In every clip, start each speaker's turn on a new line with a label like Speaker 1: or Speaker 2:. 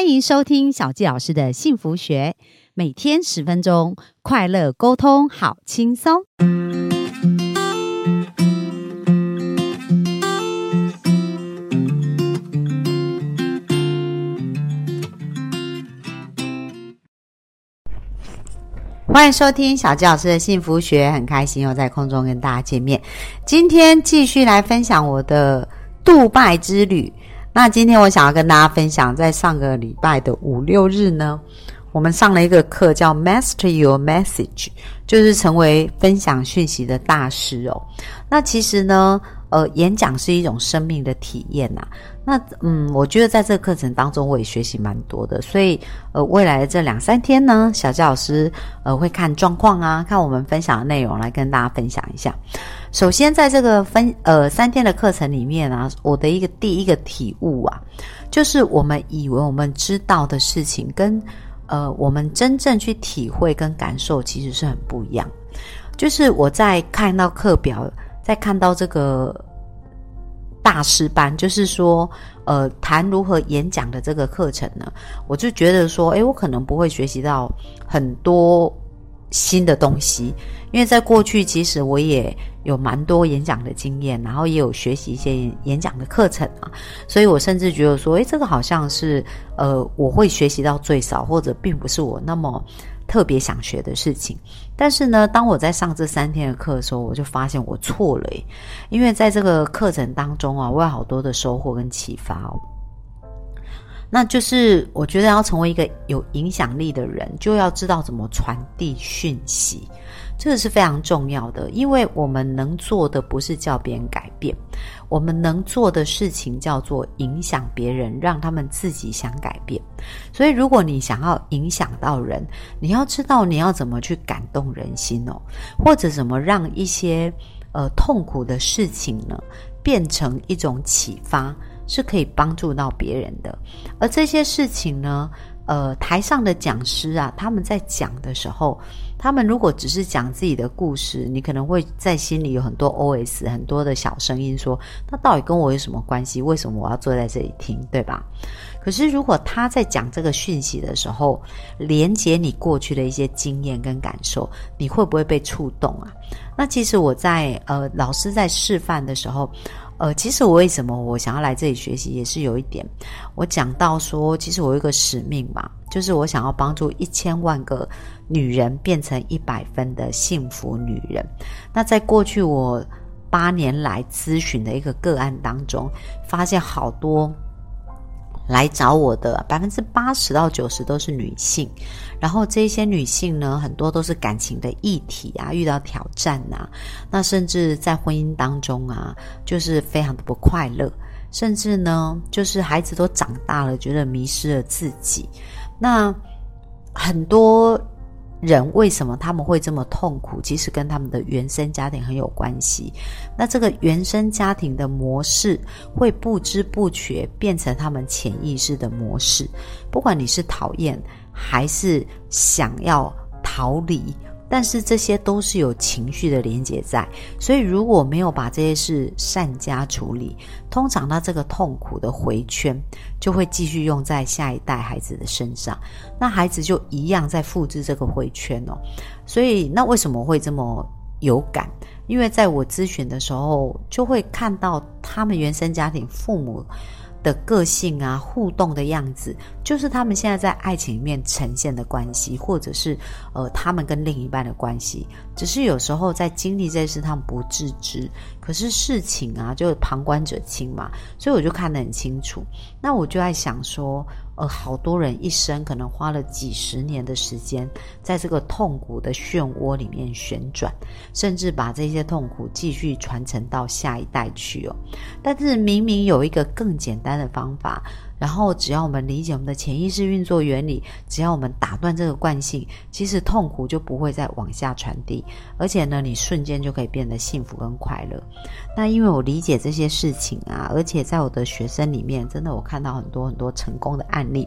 Speaker 1: 欢迎收听小纪老师的幸福学，每天十分钟，快乐沟通，好轻松。欢迎收听小纪老师的幸福学，很开心又在空中跟大家见面。今天继续来分享我的杜拜之旅。那今天我想要跟大家分享，在上个礼拜的五六日呢，我们上了一个课叫 Master Your Message，就是成为分享讯息的大师哦。那其实呢，呃，演讲是一种生命的体验呐。那嗯，我觉得在这个课程当中，我也学习蛮多的。所以呃，未来的这两三天呢，小教老师呃会看状况啊，看我们分享的内容来跟大家分享一下。首先，在这个分呃三天的课程里面啊，我的一个第一个体悟啊，就是我们以为我们知道的事情，跟呃我们真正去体会跟感受，其实是很不一样。就是我在看到课表，在看到这个。大师班就是说，呃，谈如何演讲的这个课程呢，我就觉得说，诶，我可能不会学习到很多新的东西，因为在过去其实我也有蛮多演讲的经验，然后也有学习一些演讲的课程啊，所以我甚至觉得说，诶，这个好像是呃，我会学习到最少，或者并不是我那么。特别想学的事情，但是呢，当我在上这三天的课的时候，我就发现我错了，因为在这个课程当中啊，我有好多的收获跟启发哦。那就是我觉得要成为一个有影响力的人，就要知道怎么传递讯息。这个是非常重要的，因为我们能做的不是叫别人改变，我们能做的事情叫做影响别人，让他们自己想改变。所以，如果你想要影响到人，你要知道你要怎么去感动人心哦，或者怎么让一些呃痛苦的事情呢变成一种启发，是可以帮助到别人的。而这些事情呢，呃，台上的讲师啊，他们在讲的时候。他们如果只是讲自己的故事，你可能会在心里有很多 O.S. 很多的小声音说：“那到底跟我有什么关系？为什么我要坐在这里听？对吧？”可是如果他在讲这个讯息的时候，连接你过去的一些经验跟感受，你会不会被触动啊？那其实我在呃老师在示范的时候。呃，其实我为什么我想要来这里学习，也是有一点，我讲到说，其实我有一个使命嘛，就是我想要帮助一千万个女人变成一百分的幸福女人。那在过去我八年来咨询的一个个案当中，发现好多。来找我的百分之八十到九十都是女性，然后这些女性呢，很多都是感情的议题啊，遇到挑战啊，那甚至在婚姻当中啊，就是非常的不快乐，甚至呢，就是孩子都长大了，觉得迷失了自己，那很多。人为什么他们会这么痛苦？其实跟他们的原生家庭很有关系。那这个原生家庭的模式会不知不觉变成他们潜意识的模式。不管你是讨厌还是想要逃离。但是这些都是有情绪的连接在，所以如果没有把这些事善加处理，通常他这个痛苦的回圈就会继续用在下一代孩子的身上，那孩子就一样在复制这个回圈哦。所以那为什么会这么有感？因为在我咨询的时候，就会看到他们原生家庭父母。的个性啊，互动的样子，就是他们现在在爱情里面呈现的关系，或者是呃，他们跟另一半的关系。只是有时候在经历这事，他们不自知。可是事情啊，就旁观者清嘛，所以我就看得很清楚。那我就在想说。呃，好多人一生可能花了几十年的时间，在这个痛苦的漩涡里面旋转，甚至把这些痛苦继续传承到下一代去哦。但是明明有一个更简单的方法。然后，只要我们理解我们的潜意识运作原理，只要我们打断这个惯性，其实痛苦就不会再往下传递，而且呢，你瞬间就可以变得幸福跟快乐。那因为我理解这些事情啊，而且在我的学生里面，真的我看到很多很多成功的案例，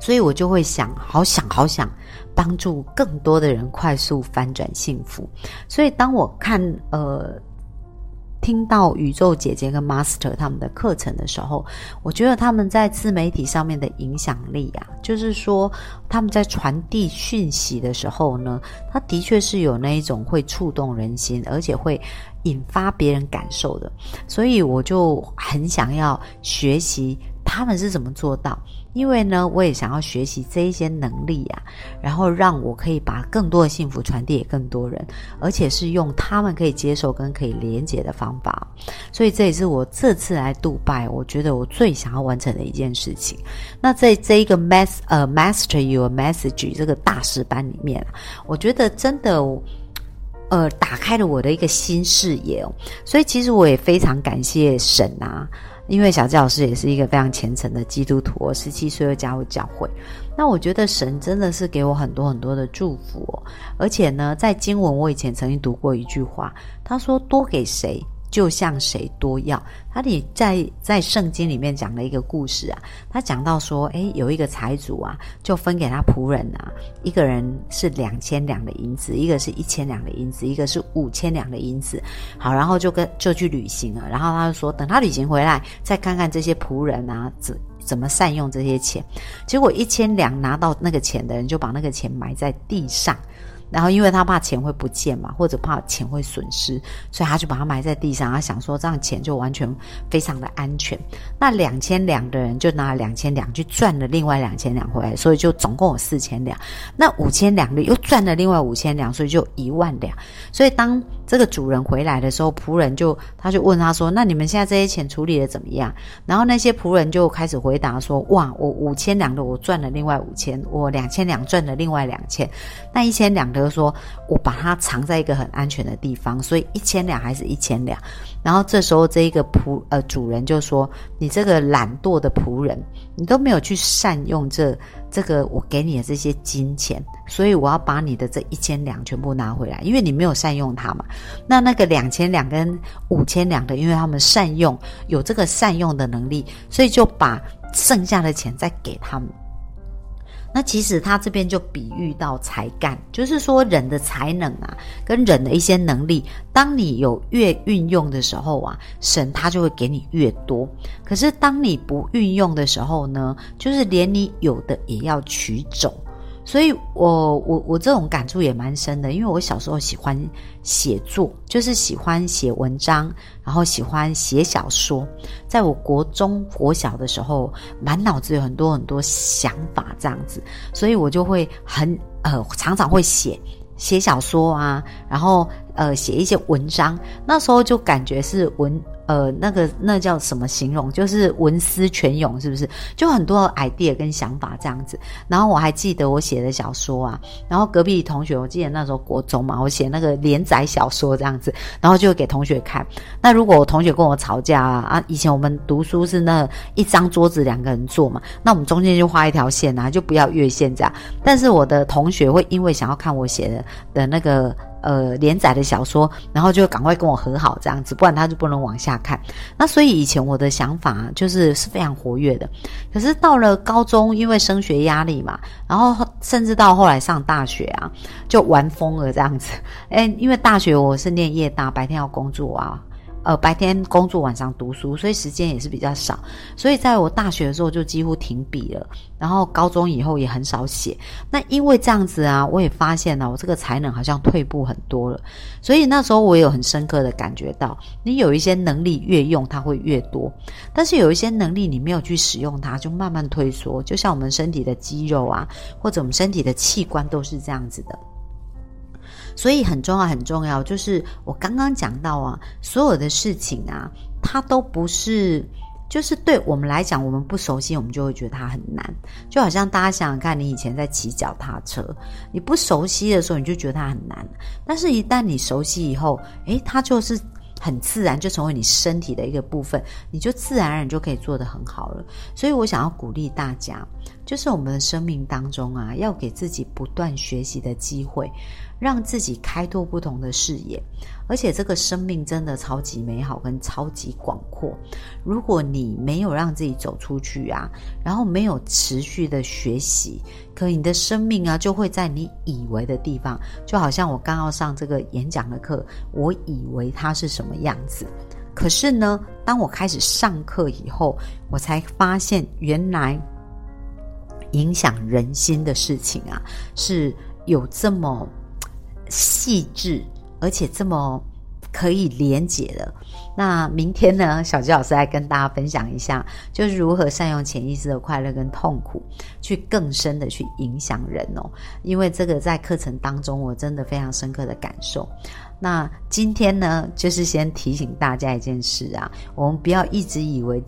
Speaker 1: 所以我就会想，好想好想帮助更多的人快速翻转幸福。所以当我看呃。听到宇宙姐姐跟 Master 他们的课程的时候，我觉得他们在自媒体上面的影响力啊，就是说他们在传递讯息的时候呢，他的确是有那一种会触动人心，而且会引发别人感受的，所以我就很想要学习他们是怎么做到。因为呢，我也想要学习这一些能力啊，然后让我可以把更多的幸福传递给更多人，而且是用他们可以接受跟可以连接的方法。所以这也是我这次来杜拜，我觉得我最想要完成的一件事情。那在这一个 mas 呃 master your message 这个大师班里面，我觉得真的呃打开了我的一个新视野。所以其实我也非常感谢神啊。因为小教老师也是一个非常虔诚的基督徒，我十七岁就加入教会。那我觉得神真的是给我很多很多的祝福，哦而且呢，在经文我以前曾经读过一句话，他说：“多给谁。”就向谁多要？他里在在圣经里面讲了一个故事啊，他讲到说，诶，有一个财主啊，就分给他仆人啊，一个人是两千两的银子，一个是一千两的银子，一个是五千两的银子。好，然后就跟就去旅行了。然后他就说，等他旅行回来，再看看这些仆人啊，怎怎么善用这些钱。结果一千两拿到那个钱的人，就把那个钱埋在地上。然后，因为他怕钱会不见嘛，或者怕钱会损失，所以他就把它埋在地上。他想说，这样钱就完全非常的安全。那两千两的人就拿了两千两去赚了另外两千两回来，所以就总共有四千两。那五千两的又赚了另外五千两，所以就一万两。所以当这个主人回来的时候，仆人就他就问他说：“那你们现在这些钱处理的怎么样？”然后那些仆人就开始回答说：“哇，我五千两的我赚了另外五千，我两千两赚了另外两千，那一千两的。”说我把它藏在一个很安全的地方，所以一千两还是一千两。然后这时候这一个仆呃主人就说：“你这个懒惰的仆人，你都没有去善用这这个我给你的这些金钱，所以我要把你的这一千两全部拿回来，因为你没有善用它嘛。那那个两千两跟五千两的，因为他们善用有这个善用的能力，所以就把剩下的钱再给他们。”那其实他这边就比喻到才干，就是说人的才能啊，跟人的一些能力，当你有越运用的时候啊，神他就会给你越多。可是当你不运用的时候呢，就是连你有的也要取走。所以，我我我这种感触也蛮深的，因为我小时候喜欢写作，就是喜欢写文章，然后喜欢写小说。在我国中国小的时候，满脑子有很多很多想法这样子，所以我就会很呃常常会写写小说啊，然后呃写一些文章。那时候就感觉是文。呃，那个那叫什么形容？就是文思泉涌，是不是？就很多 idea 跟想法这样子。然后我还记得我写的小说啊，然后隔壁同学，我记得那时候国中嘛，我写那个连载小说这样子，然后就给同学看。那如果我同学跟我吵架啊，啊，以前我们读书是那一张桌子两个人坐嘛，那我们中间就画一条线啊，就不要越线这样。但是我的同学会因为想要看我写的的那个。呃，连载的小说，然后就赶快跟我和好这样子，不然他就不能往下看。那所以以前我的想法就是是非常活跃的，可是到了高中，因为升学压力嘛，然后甚至到后来上大学啊，就玩疯了这样子。哎，因为大学我是念夜大，白天要工作啊。呃，白天工作，晚上读书，所以时间也是比较少。所以在我大学的时候就几乎停笔了，然后高中以后也很少写。那因为这样子啊，我也发现了我这个才能好像退步很多了。所以那时候我有很深刻的感觉到，你有一些能力越用它会越多，但是有一些能力你没有去使用它，就慢慢退缩。就像我们身体的肌肉啊，或者我们身体的器官都是这样子的。所以很重要，很重要，就是我刚刚讲到啊，所有的事情啊，它都不是，就是对我们来讲，我们不熟悉，我们就会觉得它很难。就好像大家想想看，你以前在骑脚踏车，你不熟悉的时候，你就觉得它很难。但是，一旦你熟悉以后，诶，它就是很自然，就成为你身体的一个部分，你就自然而然就可以做得很好了。所以我想要鼓励大家。就是我们的生命当中啊，要给自己不断学习的机会，让自己开拓不同的视野。而且这个生命真的超级美好，跟超级广阔。如果你没有让自己走出去啊，然后没有持续的学习，可你的生命啊，就会在你以为的地方，就好像我刚要上这个演讲的课，我以为它是什么样子。可是呢，当我开始上课以后，我才发现，原来影响人心的事情啊，是有这么细致，而且这么可以连结的。那明天呢，小吉老师来跟大家分享一下，就是如何善用潜意识的快乐跟痛苦，去更深的去影响人哦。因为这个在课程当中，我真的非常深刻的感受。那今天呢，就是先提醒大家一件事啊，我们不要一直以为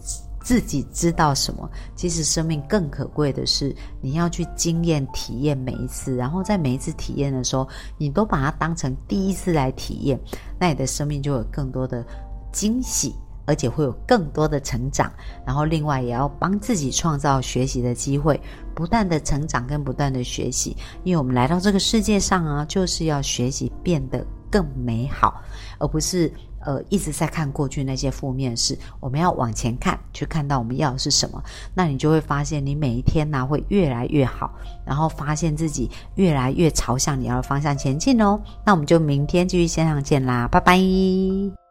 Speaker 1: 自己知道什么，其实生命更可贵的是你要去经验体验每一次，然后在每一次体验的时候，你都把它当成第一次来体验，那你的生命就有更多的惊喜，而且会有更多的成长。然后另外也要帮自己创造学习的机会，不断的成长跟不断的学习，因为我们来到这个世界上啊，就是要学习变得。更美好，而不是呃一直在看过去那些负面事。我们要往前看，去看到我们要的是什么。那你就会发现，你每一天呢会越来越好，然后发现自己越来越朝向你要的方向前进哦。那我们就明天继续线上见啦，拜拜。